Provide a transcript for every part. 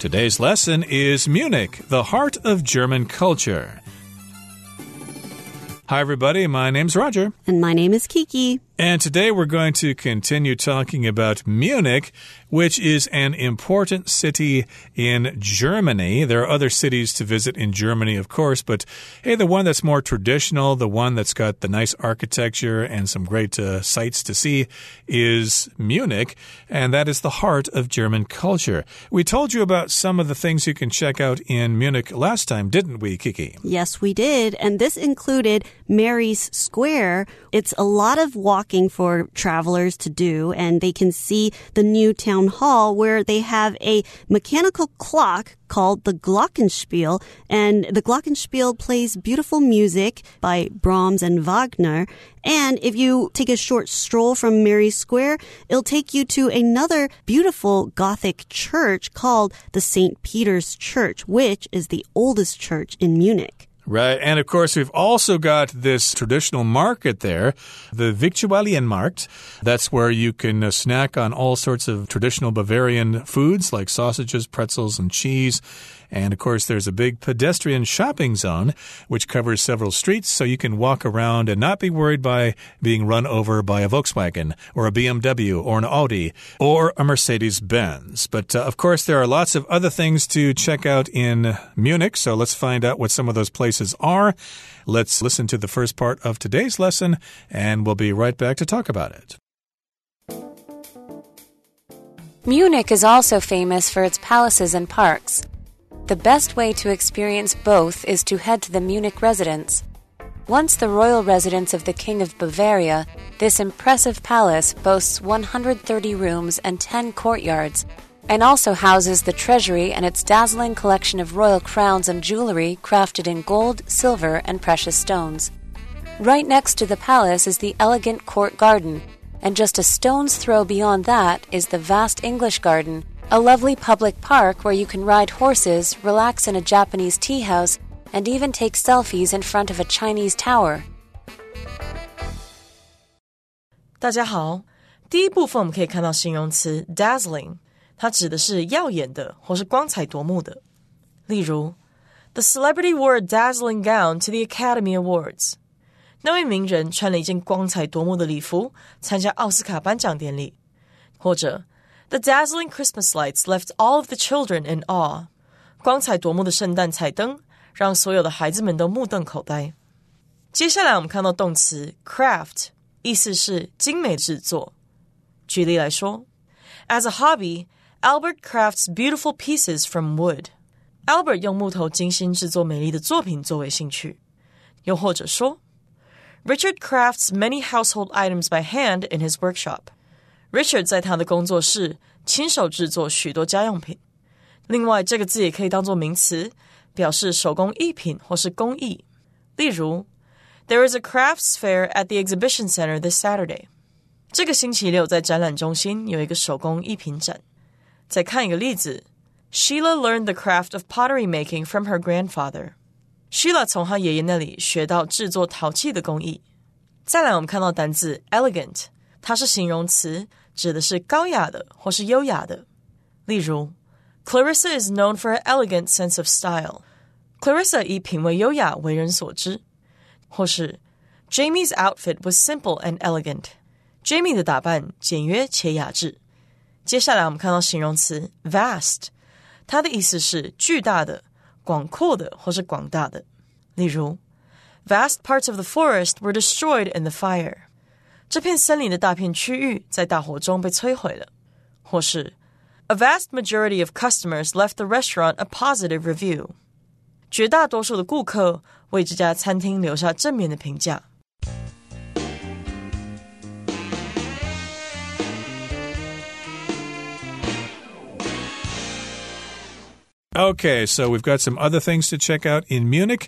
Today's lesson is Munich, the heart of German culture. Hi, everybody. My name's Roger. And my name is Kiki. And today we're going to continue talking about Munich, which is an important city in Germany. There are other cities to visit in Germany, of course, but hey, the one that's more traditional, the one that's got the nice architecture and some great uh, sights to see is Munich, and that is the heart of German culture. We told you about some of the things you can check out in Munich last time, didn't we, Kiki? Yes, we did. And this included Mary's Square. It's a lot of walking walking for travelers to do, and they can see the new town hall where they have a mechanical clock called the Glockenspiel, and the Glockenspiel plays beautiful music by Brahms and Wagner. And if you take a short stroll from Mary Square, it'll take you to another beautiful Gothic church called the St. Peter's Church, which is the oldest church in Munich. Right. And of course, we've also got this traditional market there, the Viktualienmarkt. That's where you can uh, snack on all sorts of traditional Bavarian foods like sausages, pretzels, and cheese. And of course, there's a big pedestrian shopping zone which covers several streets, so you can walk around and not be worried by being run over by a Volkswagen or a BMW or an Audi or a Mercedes Benz. But uh, of course, there are lots of other things to check out in Munich, so let's find out what some of those places are. Let's listen to the first part of today's lesson, and we'll be right back to talk about it. Munich is also famous for its palaces and parks. The best way to experience both is to head to the Munich residence. Once the royal residence of the King of Bavaria, this impressive palace boasts 130 rooms and 10 courtyards, and also houses the treasury and its dazzling collection of royal crowns and jewelry crafted in gold, silver, and precious stones. Right next to the palace is the elegant court garden, and just a stone's throw beyond that is the vast English garden a lovely public park where you can ride horses, relax in a Japanese tea house, and even take selfies in front of a Chinese tower. 大家好，第一部分我们可以看到形容词 dazzling，它指的是耀眼的或是光彩夺目的。例如，The celebrity wore a dazzling gown to the Academy Awards。那位名人穿了一件光彩夺目的礼服参加奥斯卡颁奖典礼。或者 the dazzling Christmas lights left all of the children in awe. 光彩夺目的圣诞彩灯让所有的孩子们都目瞪口呆。接下来我们看到动词 craft，意思是精美制作。举例来说，As a hobby, Albert crafts beautiful pieces from wood. Albert 用木头精心制作美丽的作品作为兴趣。又或者说，Richard crafts many household items by hand in his workshop. Richard 在他的工作室亲手制作许多家用品。另外，这个字也可以当做名词，表示手工艺品或是工艺。例如，There is a crafts fair at the exhibition center this Saturday。这个星期六在展览中心有一个手工艺品展。再看一个例子，Sheila learned the craft of pottery making from her grandfather。Sheila 从她爷爷那里学到制作陶器的工艺。再来，我们看到单字 elegant，它是形容词。指的是高雅的或是优雅的。例如，Clarissa is known for her elegant sense of style。Clarissa 以品味优雅为人所知。或是，Jamie's outfit was simple and elegant。Jamie 的打扮简约且雅致。接下来我们看到形容词 vast，它的意思是巨大的、广阔的或是广大的。例如，Vast parts of the forest were destroyed in the fire。 这片森林的大片区域在大火中被摧毁了，或是 A vast majority of customers left the restaurant a positive review。绝大多数的顾客为这家餐厅留下正面的评价。Okay, so we've got some other things to check out in Munich.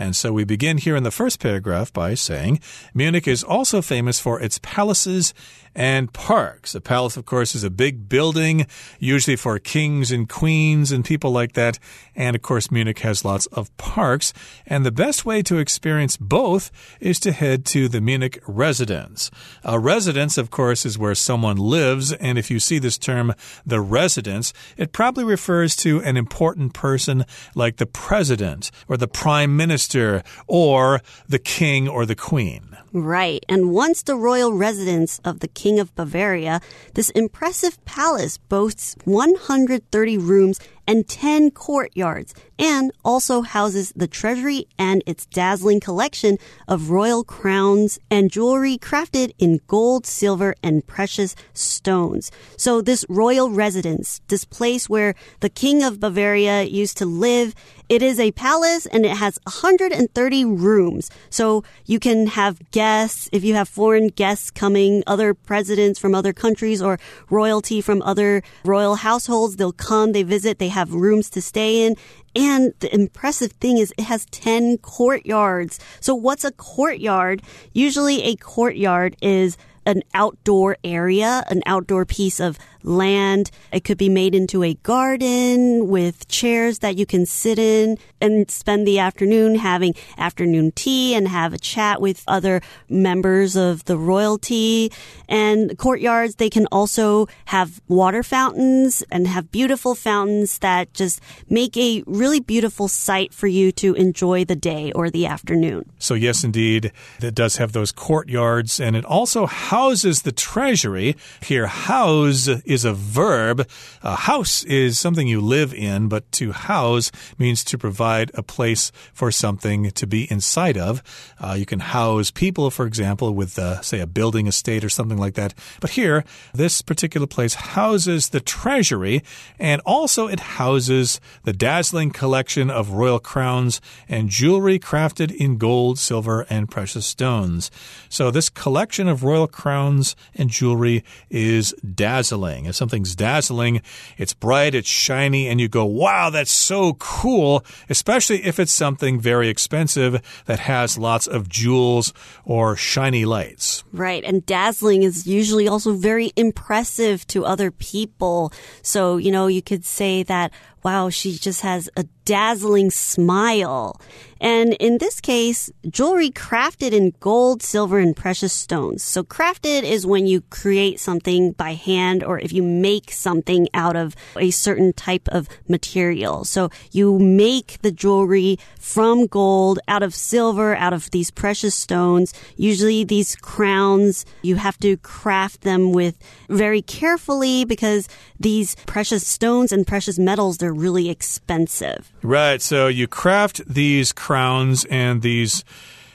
And so we begin here in the first paragraph by saying Munich is also famous for its palaces and parks. A palace, of course, is a big building, usually for kings and queens and people like that. And of course, Munich has lots of parks. And the best way to experience both is to head to the Munich residence. A residence, of course, is where someone lives. And if you see this term, the residence, it probably refers to an important person like the president or the prime minister or the king or the queen. Right. And once the royal residence of the King of Bavaria, this impressive palace boasts 130 rooms and 10 courtyards, and also houses the treasury and its dazzling collection of royal crowns and jewelry crafted in gold, silver, and precious stones. So this royal residence, this place where the King of Bavaria used to live, it is a palace and it has 130 rooms. So you can have guests, if you have foreign guests coming, other presidents from other countries or royalty from other royal households, they'll come, they visit, they have have rooms to stay in. And the impressive thing is it has 10 courtyards. So what's a courtyard? Usually a courtyard is an outdoor area, an outdoor piece of land. It could be made into a garden with chairs that you can sit in and spend the afternoon having afternoon tea and have a chat with other members of the royalty. And courtyards, they can also have water fountains and have beautiful fountains that just make a really beautiful sight for you to enjoy the day or the afternoon. So, yes, indeed, it does have those courtyards and it also houses the treasury. Here, house is a verb. A house is something you live in, but to house means to provide a place for something to be inside of. Uh, you can house people, for example, with, uh, say, a building estate or something like that. But here, this particular place houses the treasury and also it houses the dazzling collection of royal crowns and jewelry crafted in gold, silver, and precious stones. So, this collection of royal crowns and jewelry is dazzling. If something's dazzling, it's bright, it's shiny, and you go, wow, that's so cool, especially if it's something very expensive that has lots of jewels or shiny lights. Right. And dazzling is usually also very impressive to other people. So, you know, you could say that, wow, she just has a dazzling smile. And in this case, jewelry crafted in gold, silver, and precious stones. So crafted is when you create something by hand or if you make something out of a certain type of material. So you make the jewelry from gold, out of silver, out of these precious stones. Usually these crowns, you have to craft them with very carefully because these precious stones and precious metals, they're really expensive. Right. So you craft these crowns and these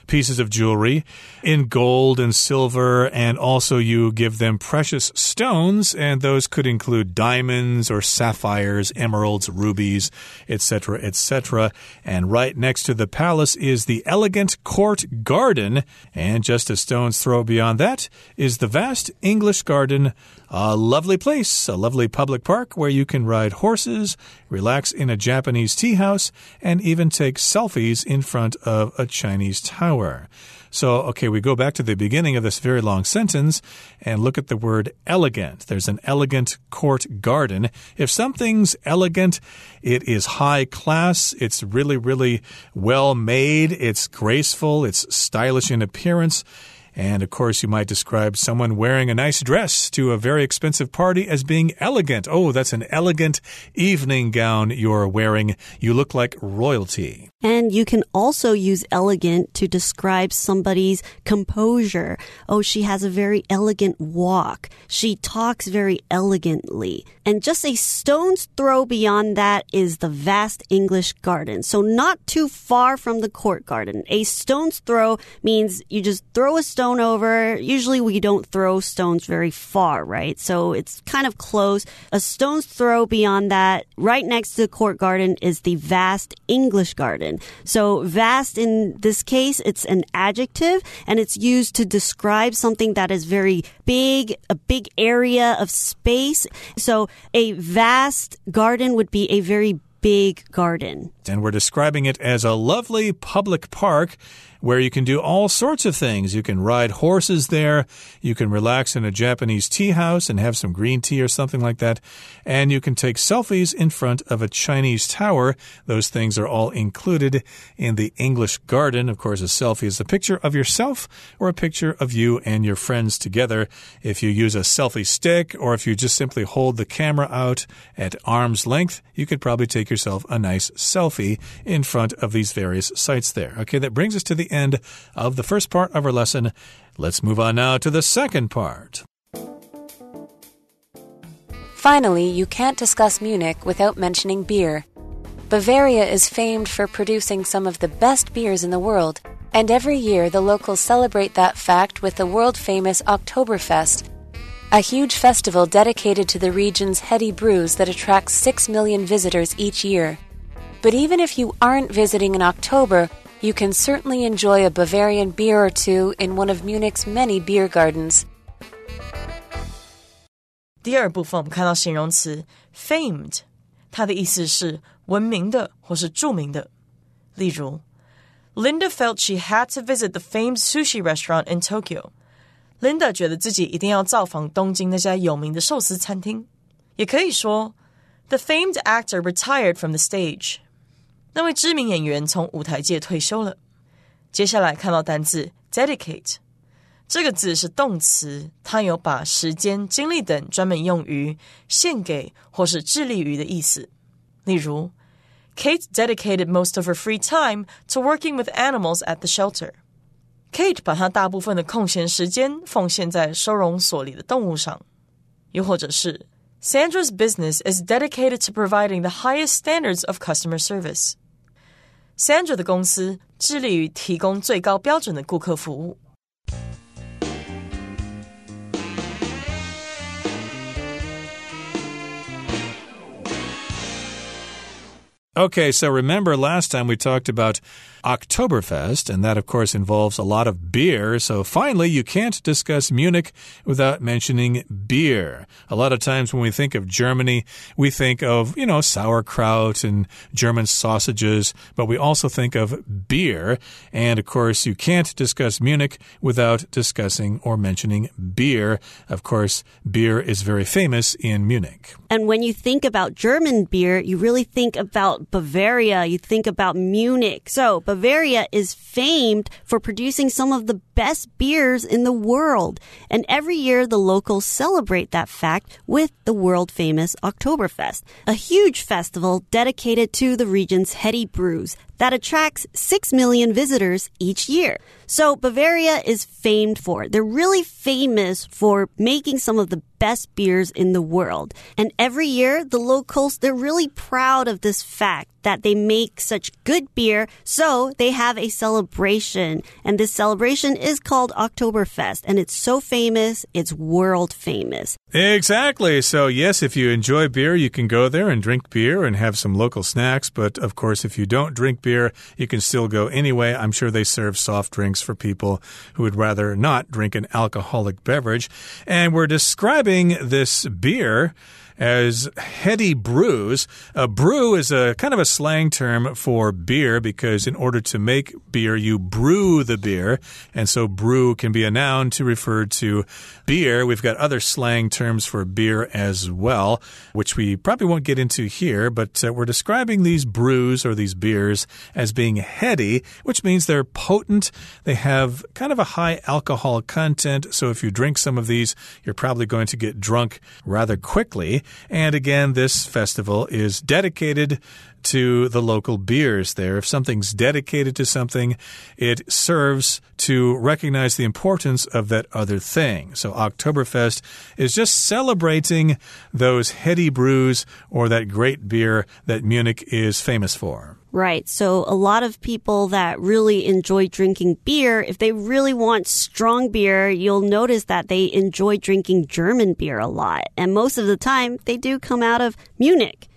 pieces of jewelry in gold and silver, and also you give them precious stones, and those could include diamonds or sapphires, emeralds, rubies, etc., etc. And right next to the palace is the elegant court garden, and just a stone's throw beyond that is the vast English garden a lovely place, a lovely public park where you can ride horses, relax in a Japanese tea house, and even take selfies in front of a Chinese tower. So, okay, we go back to the beginning of this very long sentence and look at the word elegant. There's an elegant court garden. If something's elegant, it is high class, it's really, really well made, it's graceful, it's stylish in appearance. And of course, you might describe someone wearing a nice dress to a very expensive party as being elegant. Oh, that's an elegant evening gown you're wearing. You look like royalty. And you can also use elegant to describe somebody's composure. Oh, she has a very elegant walk. She talks very elegantly. And just a stone's throw beyond that is the vast English garden. So not too far from the court garden. A stone's throw means you just throw a stone over. Usually we don't throw stones very far, right? So it's kind of close. A stone's throw beyond that, right next to the court garden is the vast English garden. So vast in this case, it's an adjective and it's used to describe something that is very big, a big area of space. So a vast garden would be a very big garden. And we're describing it as a lovely public park where you can do all sorts of things. You can ride horses there. You can relax in a Japanese tea house and have some green tea or something like that. And you can take selfies in front of a Chinese tower. Those things are all included in the English garden. Of course, a selfie is a picture of yourself or a picture of you and your friends together. If you use a selfie stick or if you just simply hold the camera out at arm's length, you could probably take yourself a nice selfie in front of these various sites there. Okay, that brings us to the end of the first part of our lesson. Let's move on now to the second part. Finally, you can't discuss Munich without mentioning beer. Bavaria is famed for producing some of the best beers in the world, and every year the locals celebrate that fact with the world famous Oktoberfest, a huge festival dedicated to the region's heady brews that attracts 6 million visitors each year. But even if you aren't visiting in October, you can certainly enjoy a Bavarian beer or two in one of Munich's many beer gardens. 第二部分我们看到形容词 famed，它的意思是闻名的或是着名的。例如，Linda felt she had to visit the famed sushi restaurant in Tokyo. Linda 觉得自己一定要造访东京那家有名的寿司餐厅。也可以说，The famed actor retired from the stage. 那位知名演员从舞台界退休了。接下来看到单字 dedicate，这个字是动词，它有把时间、精力等专门用于献给或是致力于的意思。例如，Kate dedicated most of her free time to working with animals at the shelter. Kate 把她大部分的空闲时间奉献在收容所里的动物上。又或者是 Sandra's business is dedicated to providing the highest standards of customer service. Sandra 的公司致力于提供最高标准的顾客服务。Okay, so remember last time we talked about Oktoberfest, and that, of course, involves a lot of beer. So finally, you can't discuss Munich without mentioning beer. A lot of times when we think of Germany, we think of, you know, sauerkraut and German sausages, but we also think of beer. And of course, you can't discuss Munich without discussing or mentioning beer. Of course, beer is very famous in Munich. And when you think about German beer, you really think about Bavaria, you think about Munich. So, Bavaria is famed for producing some of the best beers in the world. And every year the locals celebrate that fact with the world famous Oktoberfest, a huge festival dedicated to the region's heady brews that attracts 6 million visitors each year. So Bavaria is famed for. They're really famous for making some of the best beers in the world. And every year, the locals, they're really proud of this fact that they make such good beer. So they have a celebration. And this celebration is called Oktoberfest. And it's so famous, it's world famous. Exactly. So, yes, if you enjoy beer, you can go there and drink beer and have some local snacks. But of course, if you don't drink beer, you can still go anyway. I'm sure they serve soft drinks for people who would rather not drink an alcoholic beverage. And we're describing this beer as heady brews. A brew is a kind of a slang term for beer because in order to make beer, you brew the beer. And so brew can be a noun to refer to beer. We've got other slang terms for beer as well, which we probably won't get into here, but uh, we're describing these brews or these beers as being heady, which means they're potent. They have kind of a high alcohol content. So if you drink some of these, you're probably going to get drunk rather quickly. And again, this festival is dedicated to the local beers there. If something's dedicated to something, it serves to recognize the importance of that other thing. So Oktoberfest is just celebrating those heady brews or that great beer that Munich is famous for. Right. So a lot of people that really enjoy drinking beer, if they really want strong beer, you'll notice that they enjoy drinking German beer a lot. And most of the time, they do come out of Munich.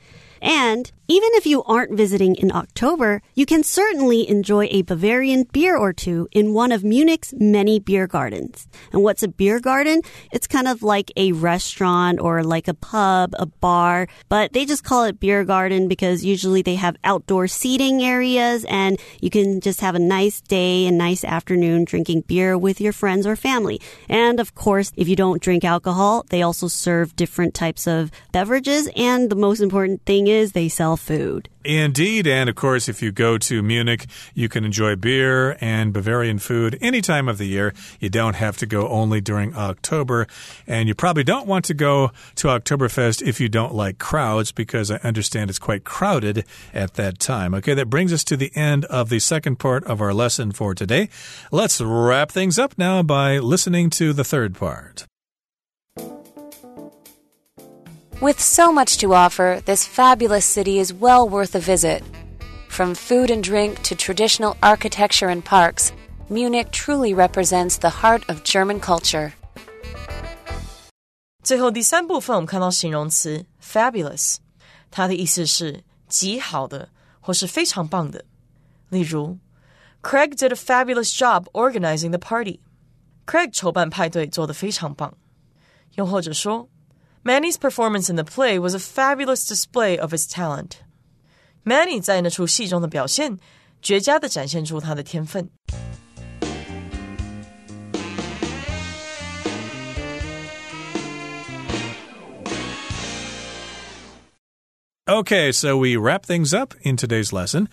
And Even if you aren't visiting in October, you can certainly enjoy a Bavarian beer or two in one of Munich's many beer gardens. And what's a beer garden? It's kind of like a restaurant or like a pub, a bar, but they just call it beer garden because usually they have outdoor seating areas and you can just have a nice day and nice afternoon drinking beer with your friends or family. And of course, if you don't drink alcohol, they also serve different types of beverages. And the most important thing is they sell food. Indeed. And of course, if you go to Munich, you can enjoy beer and Bavarian food any time of the year. You don't have to go only during October. And you probably don't want to go to Oktoberfest if you don't like crowds, because I understand it's quite crowded at that time. Okay, that brings us to the end of the second part of our lesson for today. Let's wrap things up now by listening to the third part. With so much to offer, this fabulous city is well worth a visit. From food and drink to traditional architecture and parks, Munich truly represents the heart of German culture. 最后第三部分，我们看到形容词 fabulous，它的意思是极好的或是非常棒的。例如，Craig did a fabulous job organizing the party。Craig 筹办派对做得非常棒。又或者说。 Manny's performance in the play was a fabulous display of his talent. Manny 在那出戏中的表现，绝佳的展现出他的天分。Okay, so we wrap things up in today's lesson.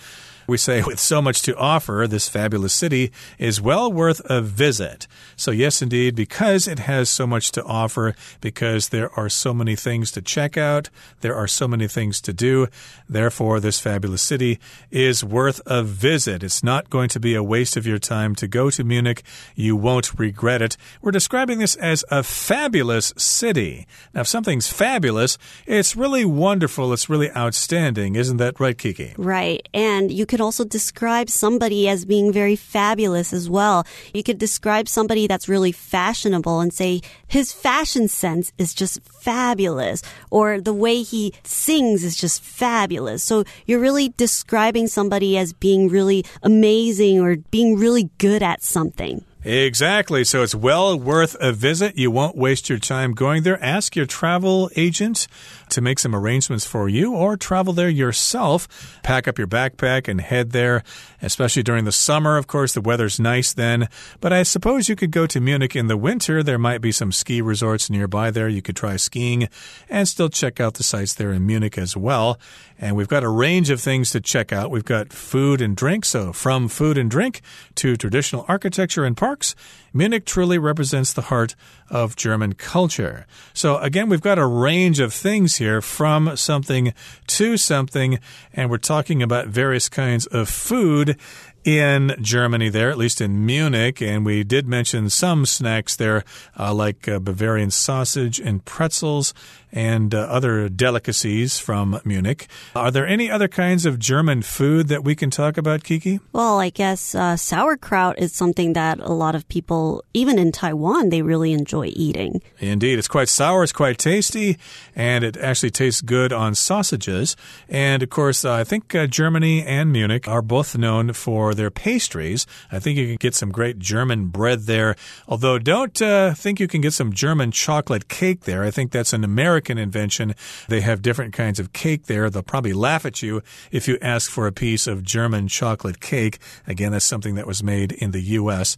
We say, with so much to offer, this fabulous city is well worth a visit. So, yes, indeed, because it has so much to offer, because there are so many things to check out, there are so many things to do, therefore, this fabulous city is worth a visit. It's not going to be a waste of your time to go to Munich. You won't regret it. We're describing this as a fabulous city. Now, if something's fabulous, it's really wonderful, it's really outstanding. Isn't that right, Kiki? Right. And you can could also describe somebody as being very fabulous as well. You could describe somebody that's really fashionable and say his fashion sense is just fabulous or the way he sings is just fabulous. So you're really describing somebody as being really amazing or being really good at something. Exactly. So it's well worth a visit. You won't waste your time going there. Ask your travel agent to make some arrangements for you or travel there yourself. Pack up your backpack and head there, especially during the summer. Of course, the weather's nice then. But I suppose you could go to Munich in the winter. There might be some ski resorts nearby there. You could try skiing and still check out the sites there in Munich as well. And we've got a range of things to check out. We've got food and drink. So from food and drink to traditional architecture and parks, Munich truly represents the heart of German culture. So again, we've got a range of things here from something to something, and we're talking about various kinds of food in Germany, there, at least in Munich. And we did mention some snacks there, uh, like uh, Bavarian sausage and pretzels and uh, other delicacies from Munich. Are there any other kinds of German food that we can talk about, Kiki? Well, I guess uh, sauerkraut is something that a lot of people, even in Taiwan, they really enjoy eating. Indeed. It's quite sour, it's quite tasty, and it actually tastes good on sausages. And of course, uh, I think uh, Germany and Munich are both known for their pastries. I think you can get some great German bread there. Although, don't uh, think you can get some German chocolate cake there. I think that's an American invention. They have different kinds of cake there. They'll probably laugh at you if you ask for a piece of German chocolate cake. Again, that's something that was made in the U.S.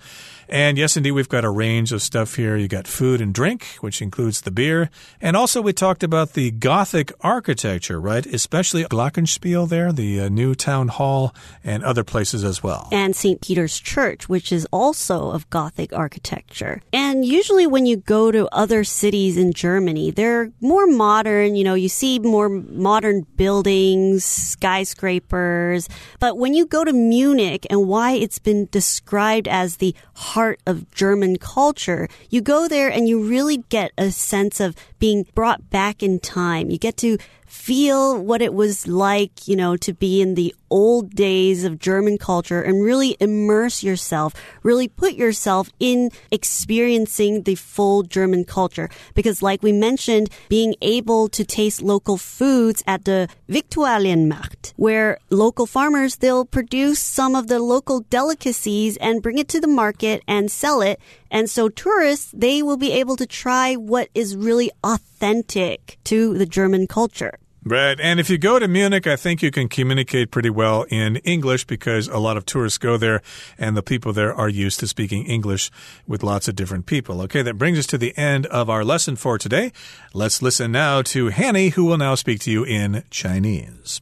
And yes, indeed, we've got a range of stuff here. You got food and drink, which includes the beer. And also, we talked about the Gothic architecture, right? Especially Glockenspiel there, the uh, new town hall, and other places as well. And St. Peter's Church, which is also of Gothic architecture. And usually, when you go to other cities in Germany, they're more modern. You know, you see more modern buildings, skyscrapers. But when you go to Munich and why it's been described as the heart of German culture. You go there and you really get a sense of being brought back in time. You get to feel what it was like, you know, to be in the old days of German culture and really immerse yourself, really put yourself in experiencing the full German culture. Because like we mentioned, being able to taste local foods at the Viktualienmarkt, where local farmers, they'll produce some of the local delicacies and bring it to the market and sell it. And so tourists, they will be able to try what is really authentic to the German culture. Right. And if you go to Munich, I think you can communicate pretty well in English because a lot of tourists go there and the people there are used to speaking English with lots of different people. Okay, that brings us to the end of our lesson for today. Let's listen now to Hanny, who will now speak to you in Chinese.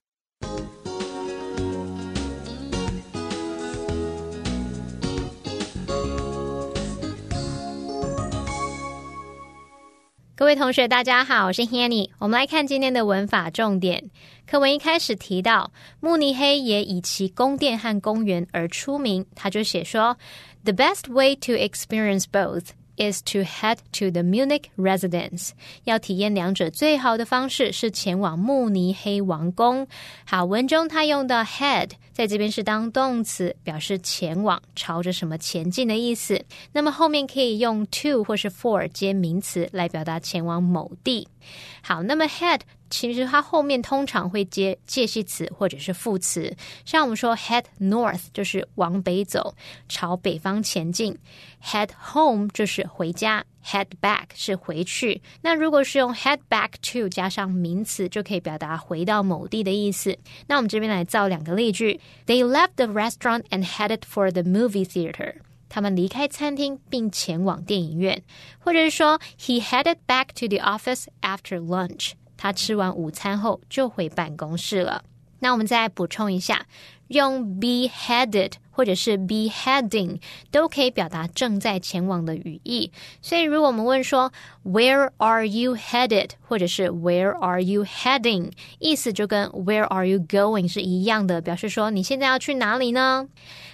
各位同学，大家好，我是 Hanny。我们来看今天的文法重点。课文一开始提到，慕尼黑也以其宫殿和公园而出名。他就写说：“The best way to experience both。” Is to head to the Munich residence。要体验两者最好的方式是前往慕尼黑王宫。好，文中他用的 head 在这边是当动词，表示前往、朝着什么前进的意思。那么后面可以用 to 或是 for 接名词来表达前往某地。好，那么 head 其实它后面通常会接介系词或者是副词，像我们说 head north 就是往北走，朝北方前进；head home 就是回家；head back 是回去。那如果是用 head back to 加上名词，就可以表达回到某地的意思。那我们这边来造两个例句：They left the restaurant and headed for the movie theater。他们离开餐厅并前往电影院，或者是说，He headed back to the office after lunch。他吃完午餐后就回办公室了。那我们再补充一下，用 be headed 或者是 be heading 都可以表达正在前往的语义。所以，如果我们问说 Where are you headed？或者是 Where are you heading？意思就跟 Where are you going 是一样的，表示说你现在要去哪里呢？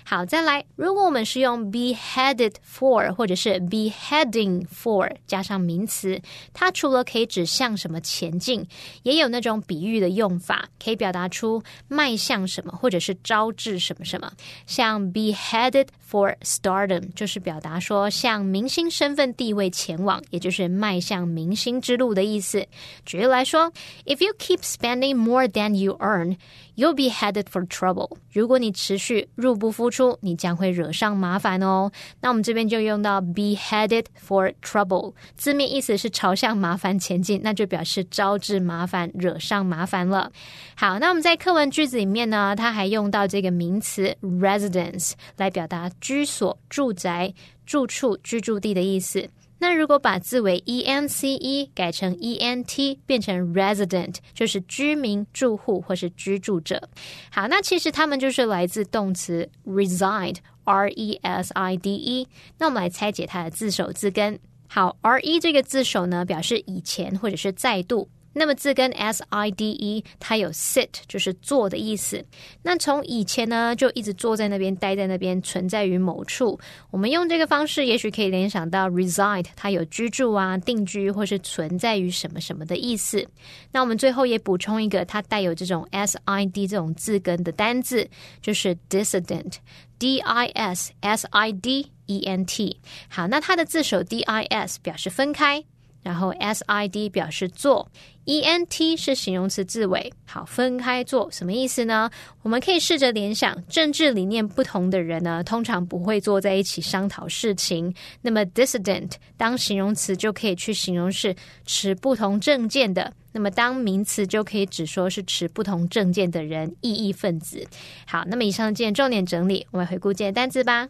好，再来，如果我们是用 be headed for 或者是 be heading for 加上名词，它除了可以指向什么前进，也有那种比喻的用法，可以表达出迈向什么或者是招致什么什么，像。be headed for stardom，就是表达说向明星身份地位前往，也就是迈向明星之路的意思。举例来说，If you keep spending more than you earn。You'll be headed for trouble。如果你持续入不敷出，你将会惹上麻烦哦。那我们这边就用到 be headed for trouble，字面意思是朝向麻烦前进，那就表示招致麻烦、惹上麻烦了。好，那我们在课文句子里面呢，它还用到这个名词 residence 来表达居所、住宅、住处、居住地的意思。那如果把字尾 e n c e 改成 e n t，变成 resident，就是居民、住户或是居住者。好，那其实他们就是来自动词 reside，r e s i d e。那我们来拆解它的字首字根。好，r e 这个字首呢，表示以前或者是再度。那么字根 s i d e，它有 sit 就是坐的意思。那从以前呢，就一直坐在那边，待在那边，存在于某处。我们用这个方式，也许可以联想到 reside，它有居住啊、定居或是存在于什么什么的意思。那我们最后也补充一个，它带有这种 s i d 这种字根的单字，就是 dissident，d i s s i d e n t。好，那它的字首 d i s 表示分开。然后 s i d 表示做，e n t 是形容词字尾。好，分开做什么意思呢？我们可以试着联想，政治理念不同的人呢，通常不会坐在一起商讨事情。那么 dissident 当形容词就可以去形容是持不同政见的。那么当名词就可以只说是持不同政见的人，异议分子。好，那么以上见重点整理，我们回顾今天单词吧。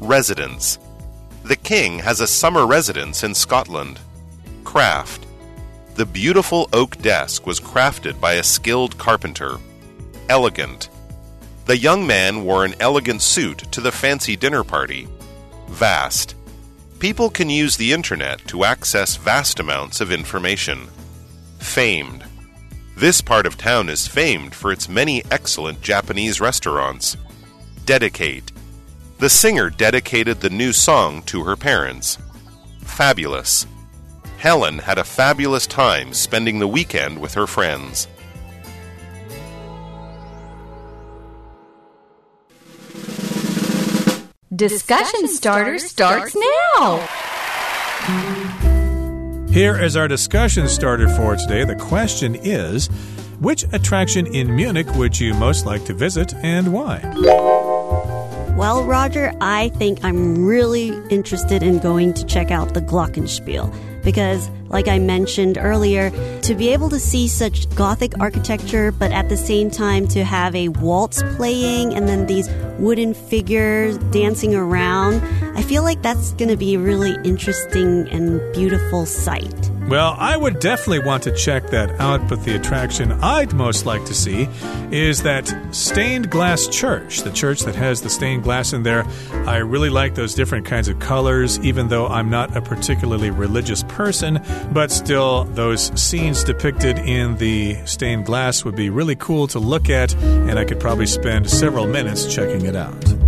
Residence The king has a summer residence in Scotland. Craft. The beautiful oak desk was crafted by a skilled carpenter. Elegant. The young man wore an elegant suit to the fancy dinner party. Vast. People can use the internet to access vast amounts of information. Famed. This part of town is famed for its many excellent Japanese restaurants. Dedicate. The singer dedicated the new song to her parents. Fabulous. Helen had a fabulous time spending the weekend with her friends. Discussion starter starts now. Here is our discussion starter for today. The question is Which attraction in Munich would you most like to visit and why? Well, Roger, I think I'm really interested in going to check out the Glockenspiel because, like I mentioned earlier, to be able to see such Gothic architecture, but at the same time to have a waltz playing and then these wooden figures dancing around, I feel like that's going to be a really interesting and beautiful sight. Well, I would definitely want to check that out, but the attraction I'd most like to see is that stained glass church, the church that has the stained glass in there. I really like those different kinds of colors, even though I'm not a particularly religious person, but still, those scenes depicted in the stained glass would be really cool to look at, and I could probably spend several minutes checking it out.